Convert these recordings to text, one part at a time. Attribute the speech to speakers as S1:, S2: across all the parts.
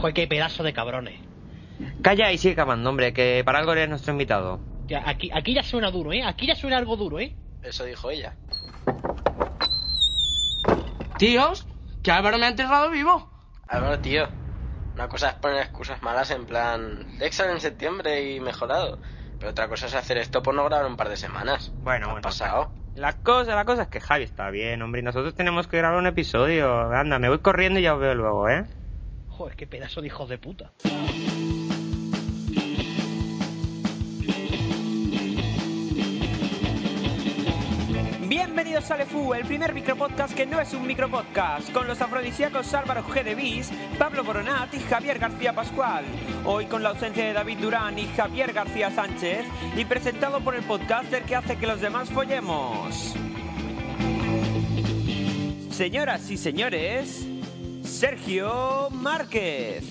S1: Joder, qué pedazo de cabrones.
S2: Calla y sigue acabando, hombre, que para algo eres nuestro invitado.
S1: Ya, aquí, aquí ya suena duro, ¿eh? Aquí ya suena algo duro, ¿eh?
S3: Eso dijo ella.
S4: Tíos, que Álvaro me ha enterrado vivo.
S3: Álvaro, tío. Una cosa es poner excusas malas en plan. Examen en septiembre y mejorado. Pero otra cosa es hacer esto por no grabar un par de semanas.
S2: Bueno,
S3: ¿Qué ha
S2: bueno.
S3: pasado?
S2: La cosa, la cosa es que Javi está bien, hombre, y nosotros tenemos que grabar un episodio. Anda, me voy corriendo y ya os veo luego, ¿eh?
S1: Joder, qué pedazo de hijos de puta.
S5: Bienvenidos a Lefu, el primer micropodcast que no es un micropodcast, con los afrodisíacos Álvaro G. de Bis, Pablo Boronat y Javier García Pascual. Hoy con la ausencia de David Durán y Javier García Sánchez, y presentado por el podcaster que hace que los demás follemos. Señoras y señores, Sergio Márquez.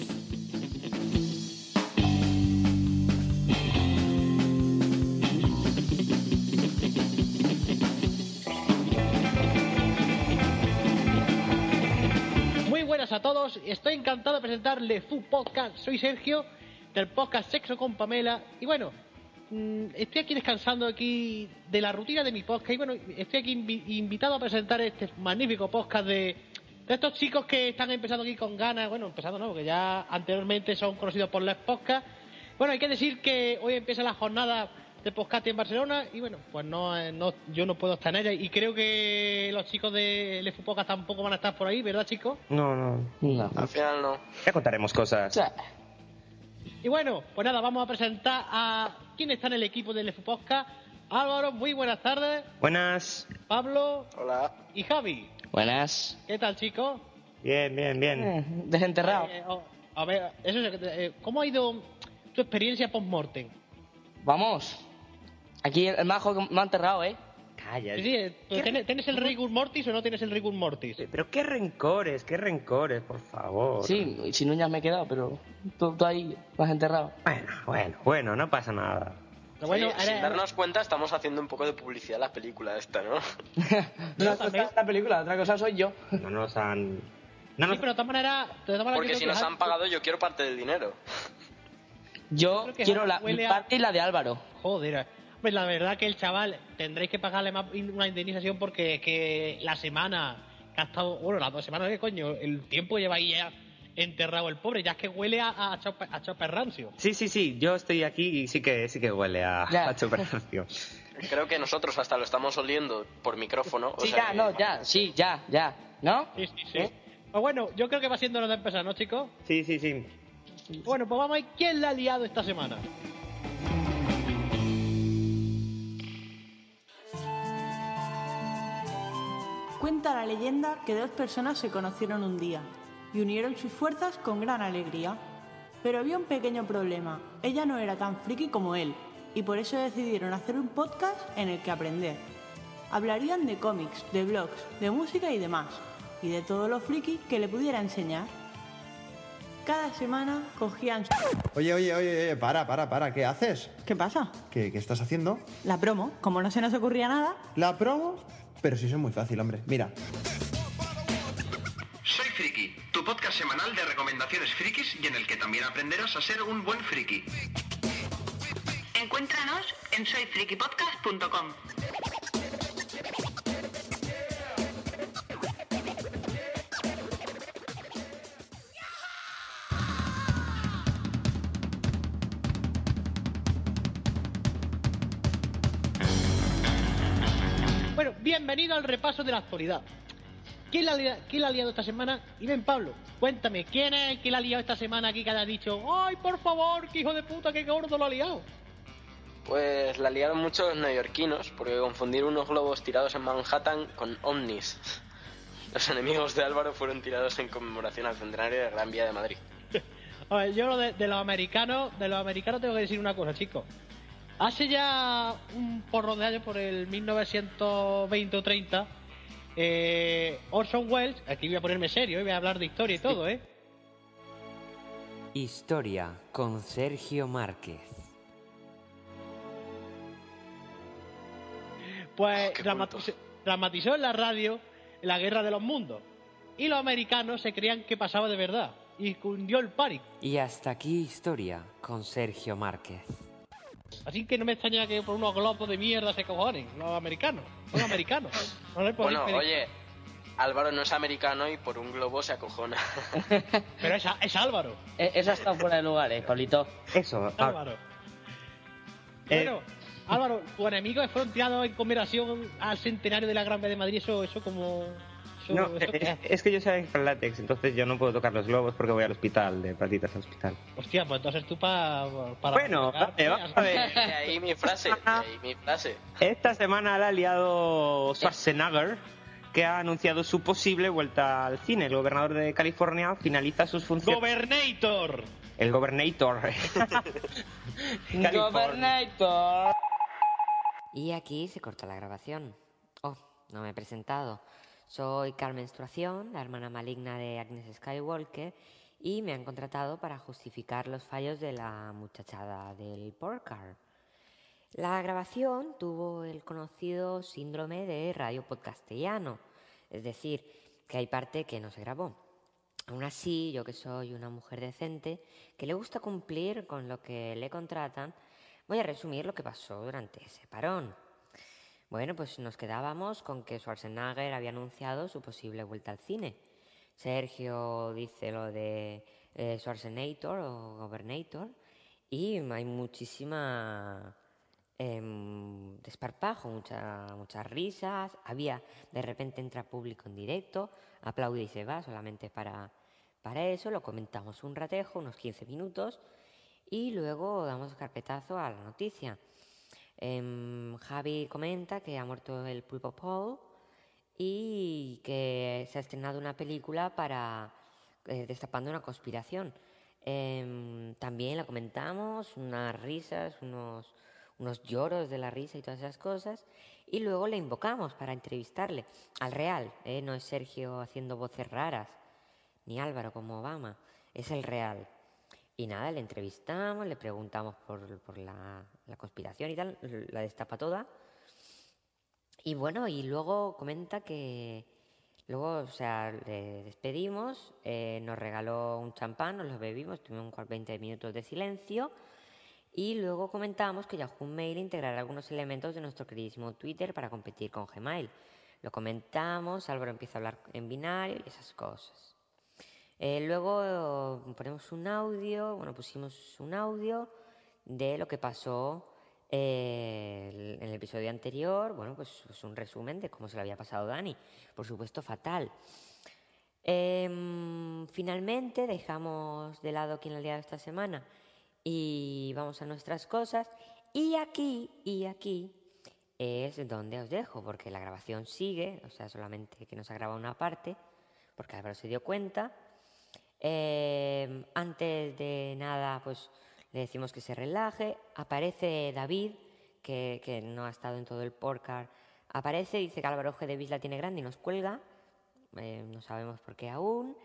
S1: Muy buenas a todos, estoy encantado de presentar Le Fu Podcast. Soy Sergio, del podcast Sexo con Pamela. Y bueno, mm, estoy aquí descansando aquí de la rutina de mi podcast. Y bueno, estoy aquí invi- invitado a presentar este magnífico podcast de, de estos chicos que están empezando aquí con ganas. Bueno, empezando no, porque ya anteriormente son conocidos por los podcasts. Bueno, hay que decir que hoy empieza la jornada de podcast en Barcelona y bueno, pues no, eh, no yo no puedo estar en ella y creo que los chicos de Le Fu Podcast tampoco van a estar por ahí, ¿verdad, chicos?
S2: No, no.
S4: No.
S3: Al final no.
S2: Ya contaremos cosas.
S4: Sea,
S1: Y bueno, pues nada, vamos a presentar a quién está en el equipo del LF Podcast. Álvaro, muy buenas tardes.
S2: Buenas.
S1: Pablo
S3: Hola.
S1: y Javi.
S4: Buenas.
S1: ¿Qué tal, chicos?
S2: Bien, bien, bien.
S4: Eh, desenterrado.
S1: Eh, oh, a ver, eso es, eh, ¿cómo ha ido tu experiencia post-mortem?
S4: Vamos. Aquí el majo que me ha enterrado, ¿eh?
S2: Calla.
S1: Sí, sí, eh,
S2: ¿Qué-
S1: ¿tienes, tienes el Rigur Mortis o no tienes el Rigur Mortis?
S2: Eh, Pero qué rencores, qué rencores, por favor.
S4: Sí, sin uñas me he quedado, pero tú, tú ahí lo has enterrado.
S2: Bueno, bueno, bueno, no pasa nada.
S1: Pero bueno,
S3: Sí,
S1: ahora-
S3: sin darnos cuenta, estamos haciendo un poco de publicidad a la película esta, ¿no?
S1: También.
S4: cosa es la película, otra cosa soy yo.
S2: No nos han... No
S1: sí,
S2: nos...
S1: pero de todas maneras... de todas maneras
S3: Porque si nos han pagado, yo quiero parte del dinero.
S4: Yo quiero la
S1: huele
S4: mi
S1: a-
S4: parte y la de Álvaro.
S1: Joder, pues la verdad que el chaval tendréis que pagarle más una indemnización porque que la semana que ha estado, bueno, las dos semanas, ¿qué coño? El tiempo lleva ahí ya enterrado el pobre, ya es que huele a, a, a chope rancio.
S2: Sí, sí, sí, yo estoy aquí y sí que, sí que huele a,
S4: Ya.
S2: a chuperación.
S3: Creo que nosotros hasta lo estamos oliendo por micrófono. o
S4: Sí,
S3: sea
S4: ya,
S3: que-
S4: no, ya, sí, ya, ya. ¿No?
S1: Sí, sí, sí.
S4: ¿Eh?
S1: Pues bueno, yo creo que va siendo hora de empezar, ¿no, chicos?
S2: Sí, sí, sí.
S1: Bueno, pues vamos a ver quién la ha liado esta semana.
S6: Cuenta la leyenda que dos personas se conocieron un día y unieron sus fuerzas con gran alegría. Pero había un pequeño problema. Ella no era tan friki como él y por eso decidieron hacer un podcast en el que aprender. Hablarían de cómics, de blogs, de música y demás, y de todo lo friki que le pudiera enseñar. Cada semana cogían...
S7: Oye, oye, oye, oye, para, para, para, ¿qué haces?
S6: ¿Qué pasa?
S7: ¿Qué, qué estás haciendo?
S6: La promo. Como no se nos ocurría nada,
S7: ¿La promo? Pero si eso es muy fácil, hombre. Mira,
S8: podcast semanal de recomendaciones frikis y en el que también aprenderás a ser un buen friki.
S9: Encuéntranos en soyfrikipodcast.com.
S1: Bueno, bienvenido al repaso de la actualidad. ¿Quién la, ha lia- quién la ha liado esta semana? Y ven, Pablo, cuéntame, ¿quién es el que la ha liado esta semana aquí que ha dicho, ay, por favor, qué hijo de puta, qué gordo lo ha liado?
S3: Pues la liaron mucho los neoyorquinos porque confundir unos globos tirados en Manhattan con ovnis. Los enemigos de Álvaro fueron tirados en conmemoración al centenario de la Gran Vía de Madrid.
S1: A ver, yo de, de los americanos, de los americanos tengo que decir una cosa, chicos. Hace ya un porro de años, por el 1920 o 30, eh, Orson Welles, aquí voy a ponerme serio, eh, voy a hablar de historia y todo, ¿eh?
S10: Historia con Sergio Márquez.
S1: Pues dramatiz- dramatizó en la radio la guerra de los mundos. Y los americanos se creían que pasaba de verdad. y cundió el pari.
S10: Y hasta aquí historia con Sergio Márquez.
S1: Así que no me extraña que por unos globos de mierda se cojonen, los americanos. Son americanos. No
S3: Bueno,
S1: pedir-
S3: oye, Álvaro no es americano y por un globo se acojona.
S1: Pero es, es Álvaro.
S4: Eh, Eso está fuera de lugar, eh, Pablito.
S2: Eso, ah,
S1: Álvaro.
S2: Eh,
S1: Bueno, Álvaro, tus enemigos fueron tirados en conmemoración al centenario de la Gran Vía de Madrid. Eso, eso como. Eso,
S2: no,
S1: eso
S2: es, que yo soy con látex, entonces yo no puedo tocar los globos porque voy al hospital, de patitas al hospital.
S1: Hostia, pues entonces tú pa- para.
S2: Bueno, vale, vamos a ver.
S3: De ahí mi frase, de ahí mi frase.
S2: Esta semana la ha liado Schwarzenegger, que ha anunciado su posible vuelta al cine. El gobernador de California finaliza sus funciones.
S1: ¡Gobernator!
S2: el gobernator. California.
S4: Gobernator.
S11: Y aquí se corta la grabación. Oh, no me he presentado. Soy Carmen Menstruación, la hermana maligna de Agnes Skywalker, y me han contratado para justificar los fallos de la muchachada del Porcar. La grabación tuvo el conocido síndrome de radio podcastellano, es decir, que hay parte que no se grabó. Aún así, yo que soy una mujer decente, que le gusta cumplir con lo que le contratan, voy a resumir lo que pasó durante ese parón. Bueno, pues nos quedábamos con que Schwarzenegger había anunciado su posible vuelta al cine. Sergio dice lo de eh, Schwarzenegger o Gobernator y hay muchísima em, desparpajo, mucha- muchas risas. Había, de repente entra público en directo, aplaude y se va solamente para, para eso. Lo comentamos un ratejo, unos 15 minutos, y luego damos carpetazo a la noticia. Em, Javi comenta que ha muerto el pulpo Paul y que se ha estrenado una película para eh, destapando una conspiración. Em, también la comentamos, unas risas, unos, unos lloros de la risa y todas esas cosas. Y luego le invocamos para entrevistarle al real. ¿eh? No es Sergio haciendo voces raras, ni Álvaro como Obama, es el real. Y nada, le entrevistamos, le preguntamos por, por la, conspiración y tal, la destapa toda. Y bueno, y luego comenta que luego, o sea, le despedimos, eh, nos regaló un champán, nos lo bebimos, tuvimos un 20 minutos de silencio. Y luego comentamos que Yahoo Mail integrará algunos elementos de nuestro queridísimo Twitter para competir con Gmail. Lo comentamos, Álvaro empieza a hablar en binario y esas cosas. Eh, luego ponemos un audio, bueno, pusimos un audio de lo que pasó eh, el- en el episodio anterior, bueno, pues es un resumen de cómo se lo había pasado Dani. Por supuesto, fatal. Em, finalmente dejamos de lado quién ha liado esta semana y vamos a nuestras cosas. Y aquí, y aquí es donde os dejo, porque la grabación sigue, o sea, solamente que nos ha grabado una parte, porque Álvaro se dio cuenta. Eh, antes de nada, pues le decimos que se relaje. Aparece David, que, que no ha estado en todo el podcast. Aparece, dice que Álvaro de Bis la tiene grande y nos cuelga. Eh, no sabemos por qué aún.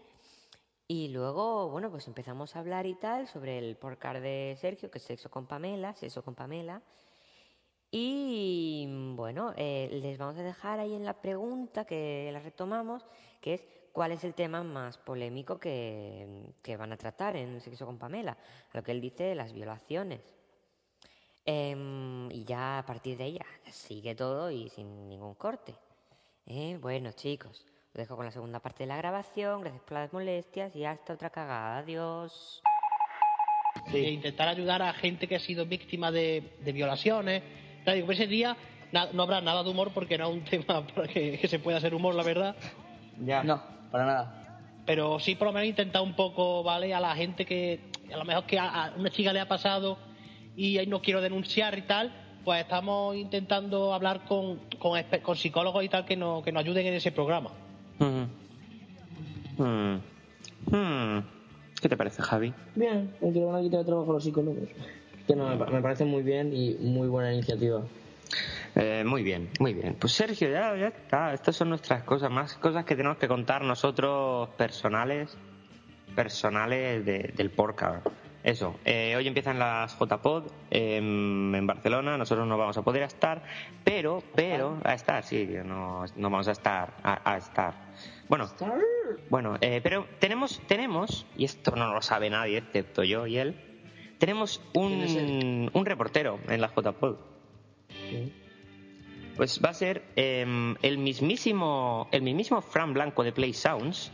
S11: Y luego, bueno, pues empezamos a hablar y tal sobre el podcast de Sergio, que es Sexo con Pamela, Sexo con Pamela. Y bueno, eh, les vamos a dejar ahí en la pregunta que la retomamos, que es cuál es el tema más polémico que, que van a tratar en Sexo con Pamela, lo que él dice de las violaciones. Em, y ya a partir de ya sigue todo y sin ningún corte. Eh, Bueno, chicos, os dejo con la segunda parte de la grabación. Gracias por las molestias y hasta otra cagada. Adiós.
S1: E intentar ayudar a gente que ha sido víctima de, de violaciones. Claro, digo, ese día no habrá nada de humor porque no es un tema para que, que se pueda hacer humor, la verdad.
S2: Ya.
S4: No, para nada.
S1: Pero sí, por lo menos intentar un poco, ¿vale? A la gente que a lo mejor que a, a una chica le ha pasado y ahí no quiero denunciar y tal, pues estamos intentando hablar con, con, con psicólogos y tal que nos, que nos ayuden en ese programa.
S2: Mm. Mm. Mm. ¿Qué te parece, Javi?
S4: Bien, que le van a quitar el trabajo a los psicólogos. Que no, me pa- me parece muy bien y muy buena iniciativa.
S2: Eh, muy bien, muy bien. Pues Sergio, ya, ya está. Estas son nuestras cosas, más cosas que tenemos que contar nosotros personales, personales de- del podcast. Eso, eh, hoy empiezan las JPod em, en Barcelona, nosotros no vamos a poder estar, pero, pero, a estar, sí, no, no vamos a estar, a, a estar. Bueno, bueno, eh, pero tenemos, tenemos, y esto no lo sabe nadie excepto yo y él, tenemos un, un reportero en la JPod. Pues va a ser em, el mismísimo, el mismísimo Fran Blanco de Play Sounds.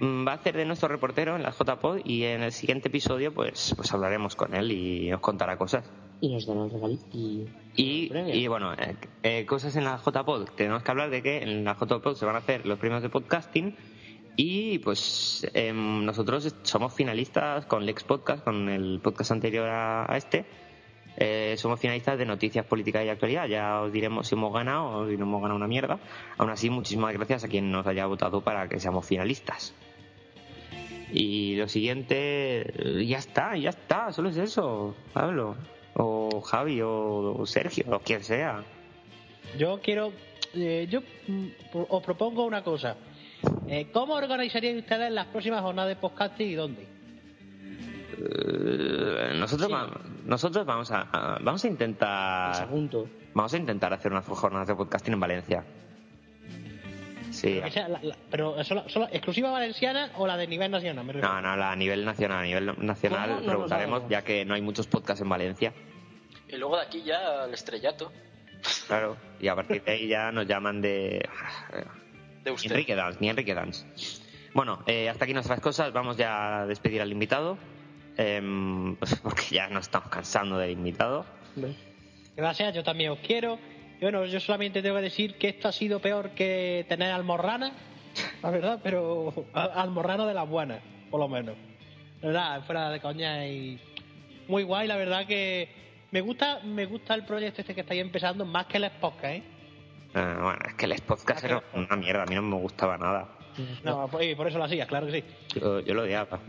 S2: mm, Va a hacer de nuestro reportero en la JPod y en el siguiente episodio pues, pues hablaremos con él y nos contará cosas.
S4: Y nos dará. Y...
S2: Y, y bueno, eh, eh, cosas en la JPod. Tenemos que hablar de que en la JPod se van a hacer los premios de podcasting y pues em, nosotros somos finalistas con Lex Podcast, con el podcast anterior a, este. Eh, somos finalistas de noticias políticas y actualidad. Ya os diremos si hemos ganado o si no hemos ganado una mierda. Aún así, muchísimas gracias a quien nos haya votado para que seamos finalistas. Y lo siguiente, ya está, ya está, solo es eso, Pablo. O Javi, o, Sergio, o quien sea.
S1: Yo quiero. eh, yo mm, os propongo una cosa. Eh, ¿Cómo organizarían ustedes las próximas jornadas de podcasting y dónde?
S2: Eh, nosotros, va- nosotros vamos a, a- vamos a intentar vamos a intentar hacer unas jornadas de podcasting en Valencia. Sí.
S1: Que sea la- la- pero solo, solo- exclusiva valenciana o la de nivel nacional, me.
S2: No, no, la- a nivel nacional, a nivel nacional preguntaremos, ya que no hay muchos podcasts en Valencia,
S3: Y luego de aquí ya al estrellato.
S2: claro, y a partir de ahí ya nos llaman de
S3: De usted.
S2: Enrique Dance, ni Enrique Dance. Bueno, eh, hasta aquí nuestras cosas, vamos ya a despedir al invitado, em, porque ya nos estamos cansando del invitado.
S1: Gracias, yo también os quiero. Y bueno, yo solamente tengo que decir que esto ha sido peor que tener almorrana, la verdad, pero almorrana de las buenas, por lo menos. La verdad, fuera de coña y muy guay, la verdad que me gusta me gusta el proyecto este que estáis empezando más que el podcast, ¿eh?
S2: Eh, bueno, es que el podcast era una mierda, a mí no me gustaba nada.
S1: No, pues, y por eso lo hacías, claro que sí.
S2: Yo, yo lo odiaba.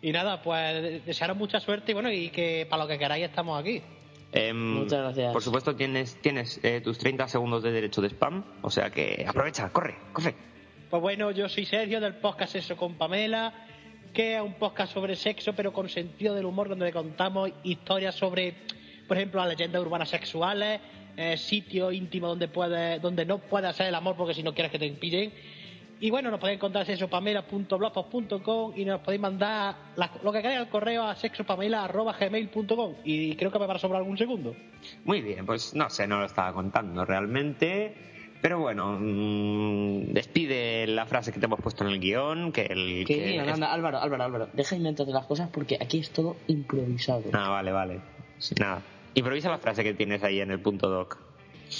S1: Y nada, pues desearos mucha suerte y bueno, y que para lo que queráis estamos aquí.
S2: Em,
S1: Muchas gracias.
S2: Por supuesto, tienes, tienes eh, tus 30 segundos de derecho de spam, o sea que aprovecha, corre, corre.
S1: Pues bueno, yo soy Sergio del podcast Sexo con Pamela, que es un podcast sobre sexo, pero con sentido del humor, donde le contamos historias sobre, por ejemplo, las leyendas urbanas sexuales, eh, sitios íntimos donde puede, donde no puede hacer el amor porque si no quieres que te pillen. Y bueno, nos podéis encontrar en sexopamela.blogspot.com y nos podéis mandar la- lo que queráis al correo a sexopamela.gmail.com y creo que me va a sobrar algún segundo.
S2: Muy bien, pues no sé, no lo estaba contando realmente. Pero bueno, mm, despide la frase que te hemos puesto en el guion, que el...
S4: Que
S2: que
S4: digan,
S2: es-
S4: anda, Álvaro, Álvaro, Álvaro, deja de inventarte las cosas porque aquí es todo improvisado.
S2: Ah, vale, vale. Nada. Improvisa la frase que tienes ahí en el punto doc.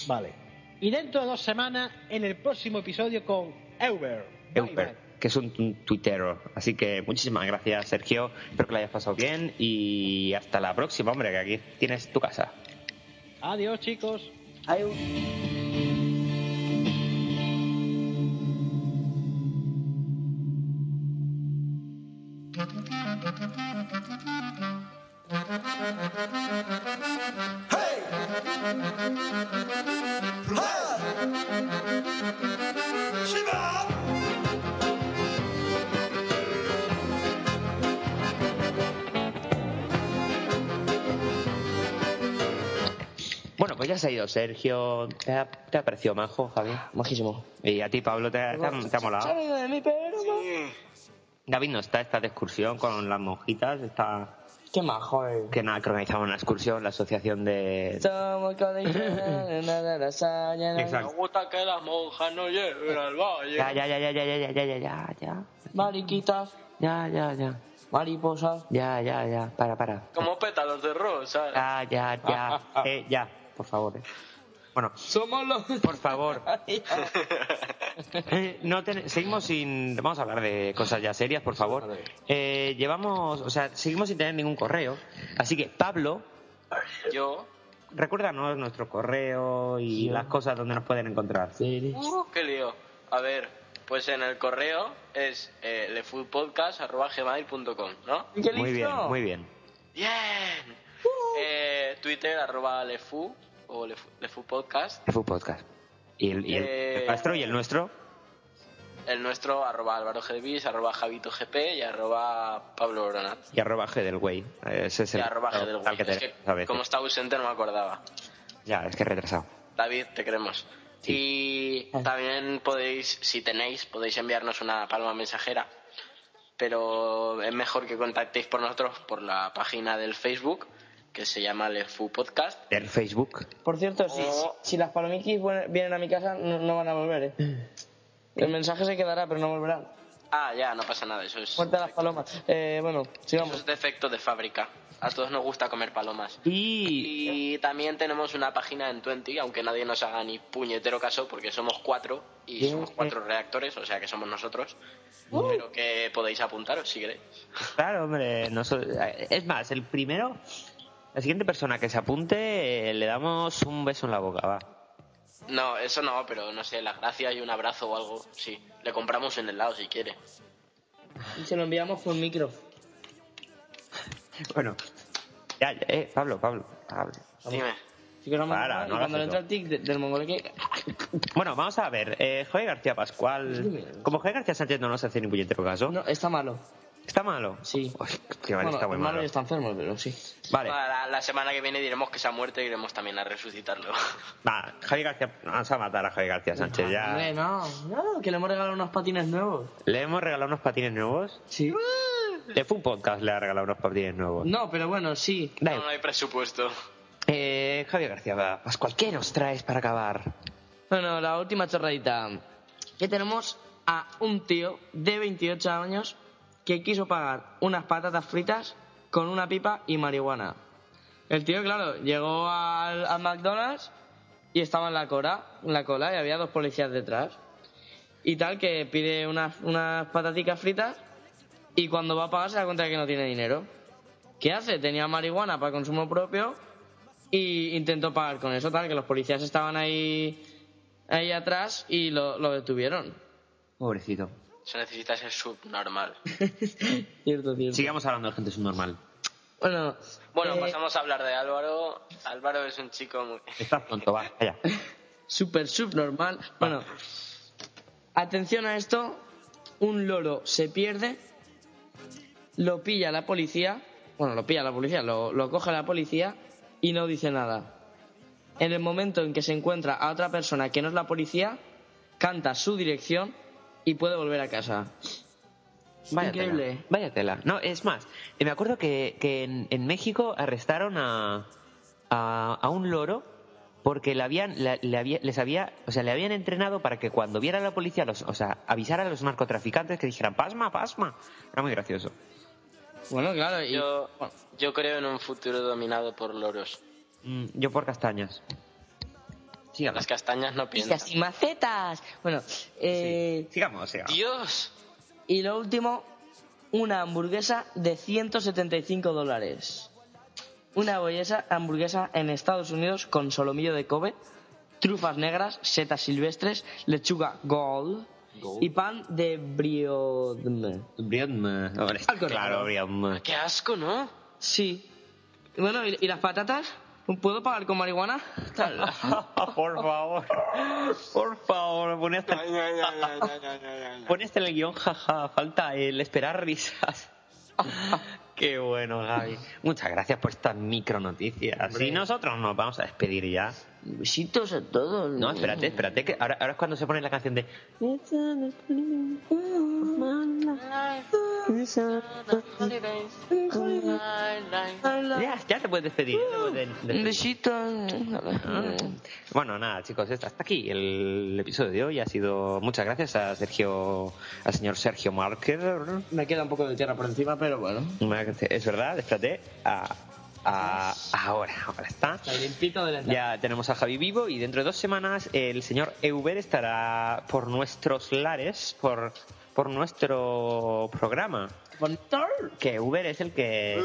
S1: Vale. Y dentro de dos semanas, en el próximo episodio con Euber. Bye,
S2: Euper, que es un, un tuitero. Así que muchísimas gracias, Sergio. Espero que lo hayas pasado bien y hasta la próxima, hombre, que aquí tienes tu casa.
S1: Adiós, chicos.
S4: Adiós.
S2: Bueno, pues ya se ha ido Sergio. ¿Te ha, te ha parecido majo, Javi?
S4: Majísimo.
S2: Y a ti, Pablo, ¿te, ha- te ha, te ha molado?
S4: de mí, pero
S2: David no está, está de excursión con las monjitas. Está...
S4: Qué majo, eh.
S2: Que nada, que organizamos una excursión, la asociación de...
S4: Somos.
S3: Me gusta que las monjas no lleguen al valle.
S2: Ya, ya, ya, ya, ya, ya, ya, ya, ya, ya, ya.
S4: Mariquitas,
S2: Ya, ya, ya.
S4: mariposas.
S2: Ya, ya, ya. Para, para.
S3: Como pétalos de rosa.
S2: Ya, ya, ya. Eh, ya, por favor. eh. Bueno,
S4: Somos los...
S2: por favor. Eh, no ten- seguimos sin. Vamos a hablar de cosas ya serias, por favor. Eh, llevamos. O sea, seguimos sin tener ningún correo. Así que, Pablo,
S3: Yo.
S2: recuérdanos nuestro correo y las cosas donde nos pueden encontrar.
S3: Uh, qué lío. A ver, pues en el correo es eh, lefoodpodcast.gmail.com, ¿no?
S2: Muy bien, muy bien.
S3: ¡Bien! Eh, Twitter, arroba lefu o lefu, lefoodpodcast.
S2: Fue podcast. Y el, y el-
S3: Eh,
S2: el nuestro y el nuestro.
S3: El nuestro, arroba álvaro Gdvis, arroba javito gp y arroba pablo Bronat.
S2: Y arroba G del güey. Ese es
S3: Y
S2: el
S3: arroba
S2: tal
S3: Gdelwey.
S2: que
S3: Es
S2: tenemos
S3: que
S2: a veces.
S3: como está ausente no me acordaba.
S2: Ya, es que he retrasado.
S3: David, te queremos. Y también podéis, si tenéis, podéis enviarnos una paloma mensajera. Pero es mejor que contactéis por nosotros por la página del Facebook, que se llama Lefu Podcast.
S2: El Facebook.
S4: Por cierto, si,
S3: O-
S4: si las palomiquis vienen a mi casa, no, no van a volver, ¿eh? El mensaje se quedará, pero no volverán.
S3: Ah, ya, no pasa nada, eso es,
S4: Muerte a las palomas. Eh, bueno,
S3: eso
S4: sigamos.
S3: es defecto de fábrica. A todos nos gusta comer palomas.
S2: Y
S3: Y también tenemos una página en Twenty, aunque nadie nos haga ni puñetero caso, porque somos cuatro y somos cuatro reactores, o sea que somos nosotros. Pero que podéis apuntaros si queréis.
S2: Claro, hombre, noso- es más, el primero, la siguiente persona que se apunte, eh, le damos un beso en la boca, va.
S3: No, eso no, pero no sé, la gracia y un abrazo o algo, sí. Le compramos un helado si quiere.
S4: Y se lo enviamos por micro.
S2: Bueno, ya, ya, eh, Pablo, Pablo, Pablo.
S3: Dime.
S4: Sí que no me
S2: Para,
S4: y
S2: no
S4: cuando le entra el tic de- del mongoleque,
S2: Bueno, vamos a ver, eh, Joder García Pascual,
S4: Dime.
S2: como Joder García Sánchez no nos hace ni puñetero caso,
S4: no, está malo.
S2: ¿Está malo?
S4: Sí.
S2: Uy, qué mal,
S4: bueno,
S2: está muy
S4: malo
S2: malo.
S4: y está enfermo, pero sí.
S2: Vale,
S3: La, la semana que viene diremos que se ha muerto y iremos también a resucitarlo.
S2: va, Javier García, vamos a matar a Javier García Sánchez, ya.
S4: no, no, que le hemos regalado unos patines nuevos.
S2: Le hemos regalado unos patines nuevos.
S4: Sí.
S2: De Fun Podcast le ha regalado unos patines nuevos.
S4: No, pero bueno, sí.
S3: No, hay presupuesto.
S2: Eh, Javier García Pascual, ¿qué nos traes para acabar?
S4: Bueno, la última chorradita. Que tenemos a un tío de 28 años que quiso pagar unas patatas fritas con una pipa y marihuana. El tío, claro, llegó al, al McDonald's y estaba en la cola, en la cola y había dos policías detrás. Y tal, que pide unas, unas pataticas fritas y cuando va a pagar se da cuenta de que no tiene dinero. ¿Qué hace? Tenía marihuana para consumo propio y intentó pagar con eso, tal, que los policías estaban ahí, ahí atrás y lo, lo detuvieron.
S2: Pobrecito.
S3: Se necesita ser subnormal.
S4: Cierto, cierto.
S2: Sigamos hablando de gente subnormal.
S4: Bueno,
S3: Bueno,
S4: eh,
S3: pasamos a hablar de Álvaro. Álvaro es un chico muy...
S2: Estás pronto, va, allá.
S4: super subnormal. Bueno, atención a esto. Un loro se pierde, lo pilla la policía, bueno, lo pilla la policía, lo, lo coge la policía y no dice nada. En el momento en que se encuentra a otra persona que no es la policía, canta su dirección y puede volver a casa.
S2: Vaya
S4: Increíble.
S2: tela. Vaya tela. No, es más, me acuerdo que, que en, en México arrestaron a, a, a un loro porque le habían, le, le había- les había, o sea, le habían entrenado para que cuando viera a la policía, los, o sea, avisara a los narcotraficantes que dijeran, pasma, pasma. Era muy gracioso.
S4: Bueno, claro, y
S3: Yo, yo creo en un futuro dominado por loros.
S2: Mm, yo por castañas. Sigamos.
S3: Las castañas no piensan.
S4: y macetas. Bueno, eh,
S2: Sigamos, sigamos.
S3: Dios.
S4: Y lo último, una hamburguesa de 175 dólares. Una hamburguesa, hamburguesa en Estados Unidos con solomillo de Kobe, trufas negras, setas silvestres, lechuga gold, y pan de briodme.
S2: Briodme. Claro, briodme.
S3: Qué asco, ¿no?
S4: Sí. Bueno, ¿y, y las patatas? ¿Puedo pagar con marihuana?
S2: por favor. Por favor, pon este, pon este en el guion, jaja. Falta el esperar risas. Qué bueno, Gaby. Muchas gracias por estas micro noticias. Y nosotros nos vamos a despedir ya.
S4: Besitos a todos.
S2: No, espérate, espérate, que ahora, ahora es cuando se pone la canción de. Ya, ya te puedes despedir.
S4: Un besito.
S2: Bueno, nada, chicos, hasta aquí el episodio de hoy. Ha sido muchas gracias a Sergio, al señor Sergio Marker.
S4: Me queda un poco de tierra por encima, pero bueno.
S2: Es verdad, espérate. A, ahora, ahora está.
S4: De
S2: Ya tenemos a Javi vivo y dentro de dos semanas el señor Euber estará por nuestros lares, por, por nuestro programa. Que Euber es el que...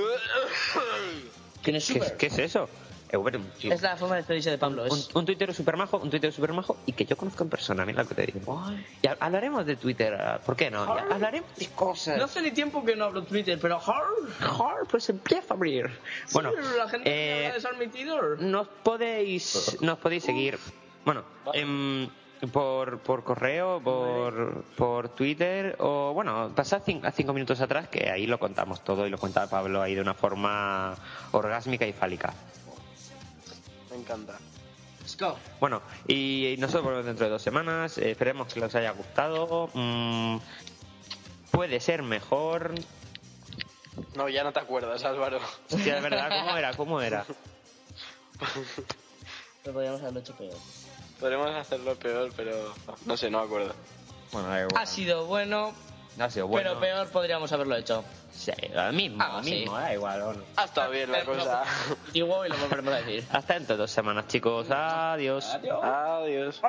S4: ¿Quién es
S2: ¿Qué,
S4: Uber?
S2: qué es eso? Un chico.
S4: Es la forma de despedirse de Pablo.
S2: Un,
S4: Es...
S2: un tuitero super majo, un tuitero super majo y que yo conozco en persona, mira lo que te digo. Y ha- hablaremos de Twitter, ah, ¿por qué no? Ya hablaremos de cosas.
S4: No hace ni tiempo que no hablo Twitter, pero hard.
S2: pues empieza a abrir. Bueno,
S4: la gente
S2: eh,
S4: de
S2: nos podéis nos podéis seguir bueno em, por, por correo por, por Twitter o bueno pasad cin- a cinco minutos atrás que ahí lo contamos todo y lo cuenta Pablo ahí de una forma orgásmica y fálica
S3: Me encanta.
S2: Bueno, y nosotros volvemos dentro de dos semanas. eh, esperemos que les haya gustado. Mm, puede ser mejor.
S3: No, ya no te acuerdas, Álvaro.
S2: Hostia, es verdad, ¿cómo era? ¿Cómo era?
S4: Pero podríamos haberlo hecho peor.
S3: Podremos hacerlo peor, pero no sé, no me acuerdo.
S2: Bueno, da igual.
S4: Ha sido bueno,
S2: Ha sido bueno.
S4: pero peor podríamos haberlo hecho.
S2: Sí, lo mismo,
S4: Ah,
S2: lo
S4: sí.
S2: mismo, da igual. bueno.
S3: Ha estado bien la cosa.
S4: Digo y lo volveremos a decir.
S2: Hasta dentro de dos semanas, chicos. Adiós.
S3: Adiós.
S2: Adiós.